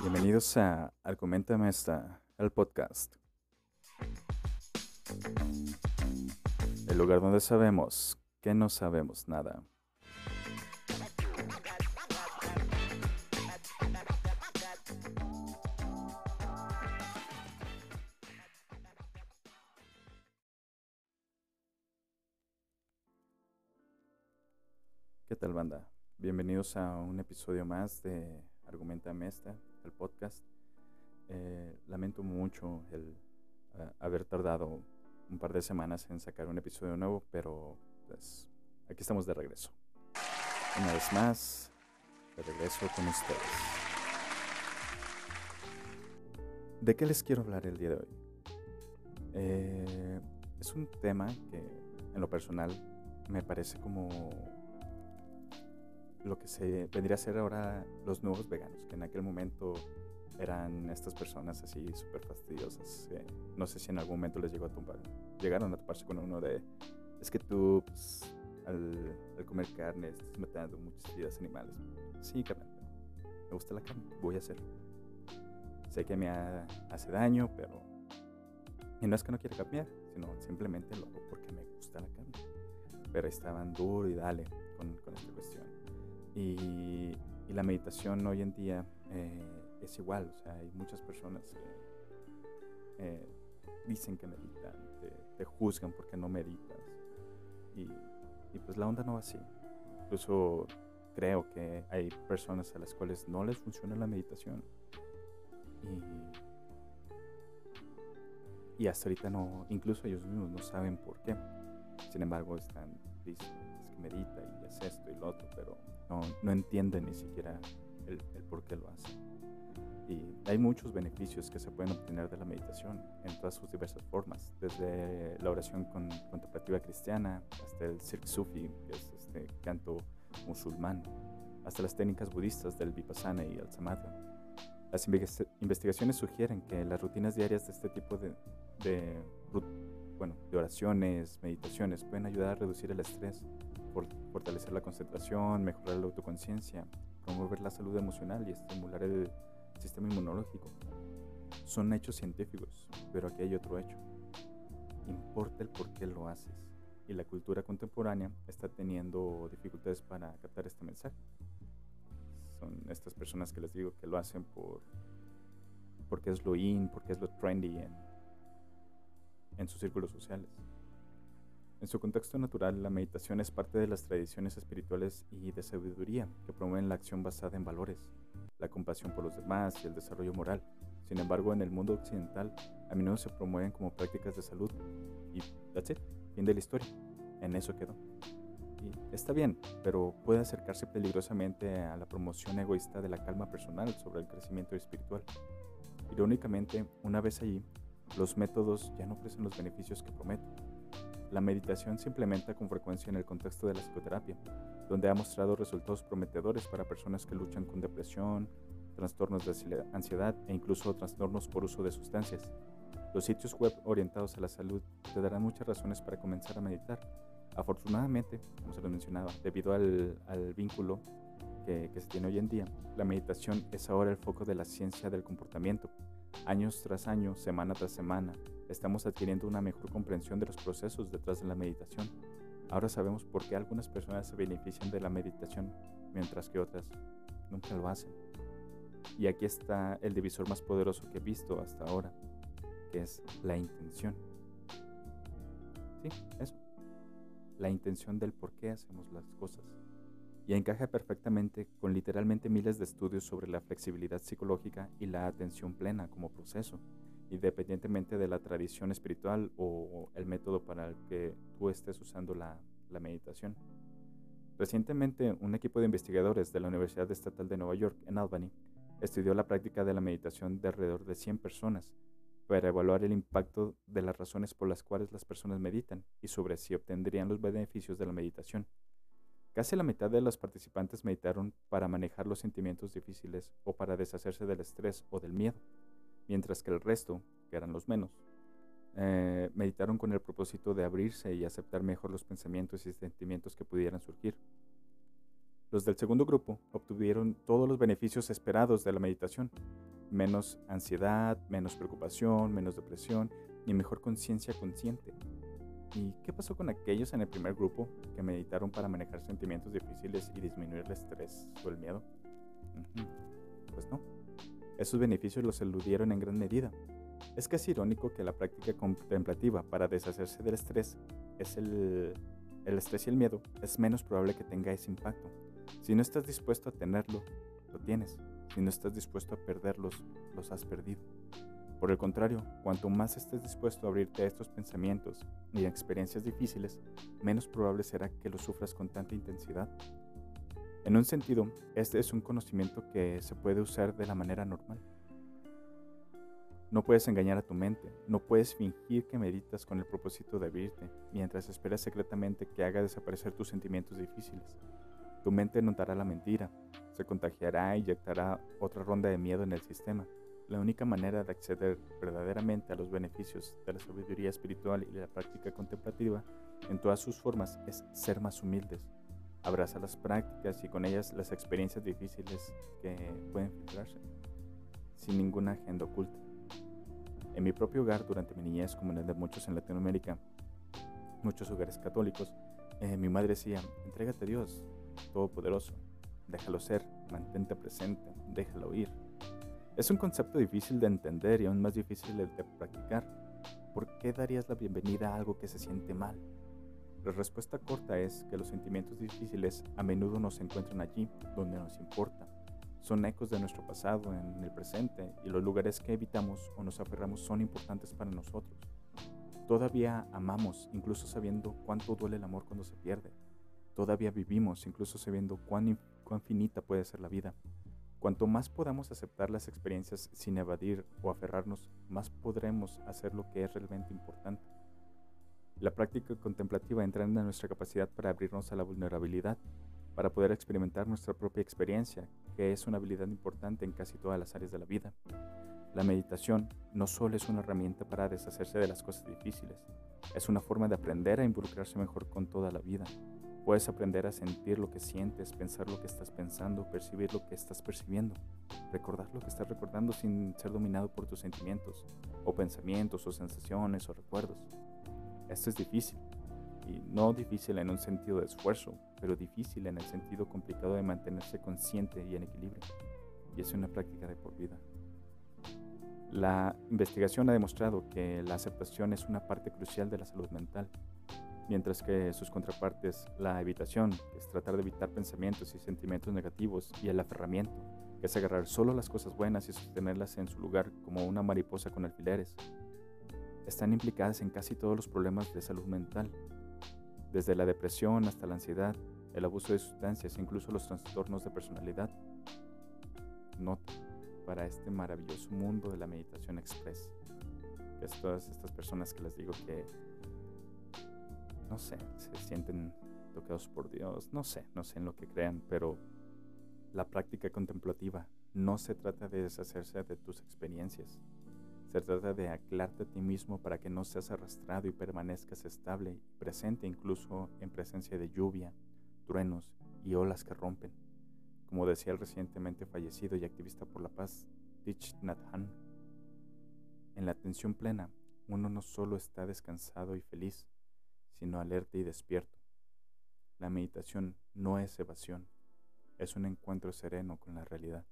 Bienvenidos a Argumentame esta, el podcast. El lugar donde sabemos que no sabemos nada. ¿Qué tal banda? Bienvenidos a un episodio más de Argumenta Esta, el podcast. Eh, lamento mucho el uh, haber tardado un par de semanas en sacar un episodio nuevo, pero pues aquí estamos de regreso. Una vez más, de regreso con ustedes. ¿De qué les quiero hablar el día de hoy? Eh, es un tema que en lo personal me parece como lo que se vendría a ser ahora los nuevos veganos, que en aquel momento eran estas personas así súper fastidiosas. Eh, no sé si en algún momento les llegó a tumbar, llegaron a toparse con uno de, es que tú pues, al, al, comer carne estás matando muchas vidas animales. Sí, carnal, me gusta la carne, voy a hacerlo. Sé que me hace daño, pero... Y no es que no quiera cambiar, sino simplemente lo hago porque me gusta la carne. Pero estaban duro y dale con, con esta cuestión. Y, la meditación hoy en día eh, es igual, o sea, hay muchas personas que eh, dicen que meditan, te, te, juzgan porque no meditas. Y, pues la onda no va así. Incluso creo que hay personas a las cuales no les funciona la meditación. Y, hasta ahorita no, incluso ellos mismos no saben por qué. Sin embargo, están, dicen, medita y es esto y lo otro, pero no, no entienden ni siquiera el, el por qué lo hacen. Y hay muchos beneficios que se pueden obtener de la meditación en todas sus diversas formas, desde la oración con, contemplativa cristiana hasta el Sirk Sufi, que es este canto musulmán, hasta las técnicas budistas del Vipassana y el Samatha. Las investigaciones sugieren que las rutinas diarias de este tipo de, de, bueno, de oraciones, meditaciones, pueden ayudar a reducir el estrés, fortalecer la concentración, mejorar la autoconciencia, promover la salud emocional y estimular el sistema inmunológico. Son hechos científicos, pero aquí hay otro hecho. Importa el por qué lo haces. Y la cultura contemporánea está teniendo dificultades para captar este mensaje. Son estas personas que les digo que lo hacen por porque es lo in, porque es lo trendy en, en sus círculos sociales. En su contexto natural, la meditación es parte de las tradiciones espirituales y de sabiduría que promueven la acción basada en valores, la compasión por los demás y el desarrollo moral. Sin embargo, en el mundo occidental, a menudo se promueven como prácticas de salud. Y that's it, fin de la historia. En eso quedó. Y está bien, pero puede acercarse peligrosamente a la promoción egoísta de la calma personal sobre el crecimiento espiritual. Irónicamente, una vez allí, los métodos ya no ofrecen los beneficios que prometen. La meditación se implementa con frecuencia en el contexto de la psicoterapia, donde ha mostrado resultados prometedores para personas que luchan con depresión, trastornos de ansiedad e incluso trastornos por uso de sustancias. Los sitios web orientados a la salud te darán muchas razones para comenzar a meditar. Afortunadamente, como se lo mencionaba, debido al, vínculo que, que se tiene hoy en día, la meditación es ahora el foco de la ciencia del comportamiento. Años tras año, semana tras semana, estamos adquiriendo una mejor comprensión de los procesos detrás de la meditación. Ahora sabemos por qué algunas personas se benefician de la meditación mientras que otras nunca lo hacen. Y aquí está el divisor más poderoso que he visto hasta ahora, que es la intención. Sí, eso. La intención del por qué hacemos las cosas. Y encaja perfectamente con literalmente miles de estudios sobre la flexibilidad psicológica y la atención plena como proceso independientemente de la tradición espiritual o el método para el que tú estés usando la, meditación. Recientemente, un equipo de investigadores de la Universidad Estatal de Nueva York en Albany estudió la práctica de la meditación de alrededor de 100 personas para evaluar el impacto de las razones por las cuales las personas meditan y sobre si obtendrían los beneficios de la meditación. Casi la mitad de los participantes meditaron para manejar los sentimientos difíciles o para deshacerse del estrés o del miedo mientras que el resto, que eran los menos, eh, meditaron con el propósito de abrirse y aceptar mejor los pensamientos y sentimientos que pudieran surgir. Los del segundo grupo obtuvieron todos los beneficios esperados de la meditación, menos ansiedad, menos preocupación, menos depresión y mejor conciencia consciente. ¿Y qué pasó con aquellos en el primer grupo que meditaron para manejar sentimientos difíciles y disminuir el estrés o el miedo? Pues no. Esos beneficios los eludieron en gran medida. Es casi irónico que la práctica contemplativa para deshacerse del estrés es el, el estrés y el miedo es menos probable que tenga ese impacto. Si no estás dispuesto a tenerlo, lo tienes. Si no estás dispuesto a perderlos, los has perdido. Por el contrario, cuanto más estés dispuesto a abrirte a estos pensamientos y a experiencias difíciles, menos probable será que los sufras con tanta intensidad. En un sentido, este es un conocimiento que se puede usar de la manera normal. No puedes engañar a tu mente, no puedes fingir que meditas con el propósito de abrirte, mientras esperas secretamente que haga desaparecer tus sentimientos difíciles. Tu mente notará la mentira, se contagiará e inyectará otra ronda de miedo en el sistema la única manera de acceder verdaderamente a los beneficios de la sabiduría espiritual y la práctica contemplativa en todas sus formas es ser más humildes. Abraza las prácticas y con ellas las experiencias difíciles que pueden filtrarse, sin ninguna agenda oculta. En mi propio hogar, durante mi niñez, como en el de muchos en Latinoamérica, muchos hogares católicos, eh, mi madre decía, entrégate a Dios, Todopoderoso, déjalo ser, mantente presente, déjalo ir, es un concepto difícil de entender y aún más difícil de practicar. ¿Por qué darías la bienvenida a algo que se siente mal? La respuesta corta es que los sentimientos difíciles a menudo nos encuentran allí donde nos importa. Son ecos de nuestro pasado en el presente y los lugares que evitamos o nos aferramos son importantes para nosotros. Todavía amamos incluso sabiendo cuánto duele el amor cuando se pierde. Todavía vivimos incluso sabiendo cuán, cuán finita puede ser la vida. Cuanto más podamos aceptar las experiencias sin evadir o aferrarnos, más podremos hacer lo que es realmente importante. La práctica contemplativa entra en nuestra capacidad para abrirnos a la vulnerabilidad, para poder experimentar nuestra propia experiencia, que es una habilidad importante en casi todas las áreas de la vida. La meditación no solo es una herramienta para deshacerse de las cosas difíciles, es una forma de aprender a involucrarse mejor con toda la vida, Puedes aprender a sentir lo que sientes, pensar lo que estás pensando, percibir lo que estás percibiendo, recordar lo que estás recordando sin ser dominado por tus sentimientos, o pensamientos, o sensaciones, o recuerdos. Esto es difícil, y no difícil en un sentido de esfuerzo, pero difícil en el sentido complicado de mantenerse consciente y en equilibrio. Y es una práctica de por vida. La investigación ha demostrado que la aceptación es una parte crucial de la salud mental mientras que sus contrapartes, la evitación, es tratar de evitar pensamientos y sentimientos negativos, y el aferramiento, que es agarrar solo las cosas buenas y sostenerlas en su lugar como una mariposa con alfileres, están implicadas en casi todos los problemas de salud mental, desde la depresión hasta la ansiedad, el abuso de sustancias, incluso los trastornos de personalidad. Nota para este maravilloso mundo de la meditación express, es todas estas personas que les digo que no sé, se sienten tocados por Dios, no sé, no sé en lo que crean, pero la práctica contemplativa no se trata de deshacerse de tus experiencias, se trata de aclararte a ti mismo para que no seas arrastrado y permanezcas estable y presente incluso en presencia de lluvia, truenos y olas que rompen, como decía el recientemente fallecido y activista por la paz, Thich Nhat Hanh. En la atención plena, uno no solo está descansado y feliz, sino alerta y despierto. La meditación no es evasión, es un encuentro sereno con la realidad.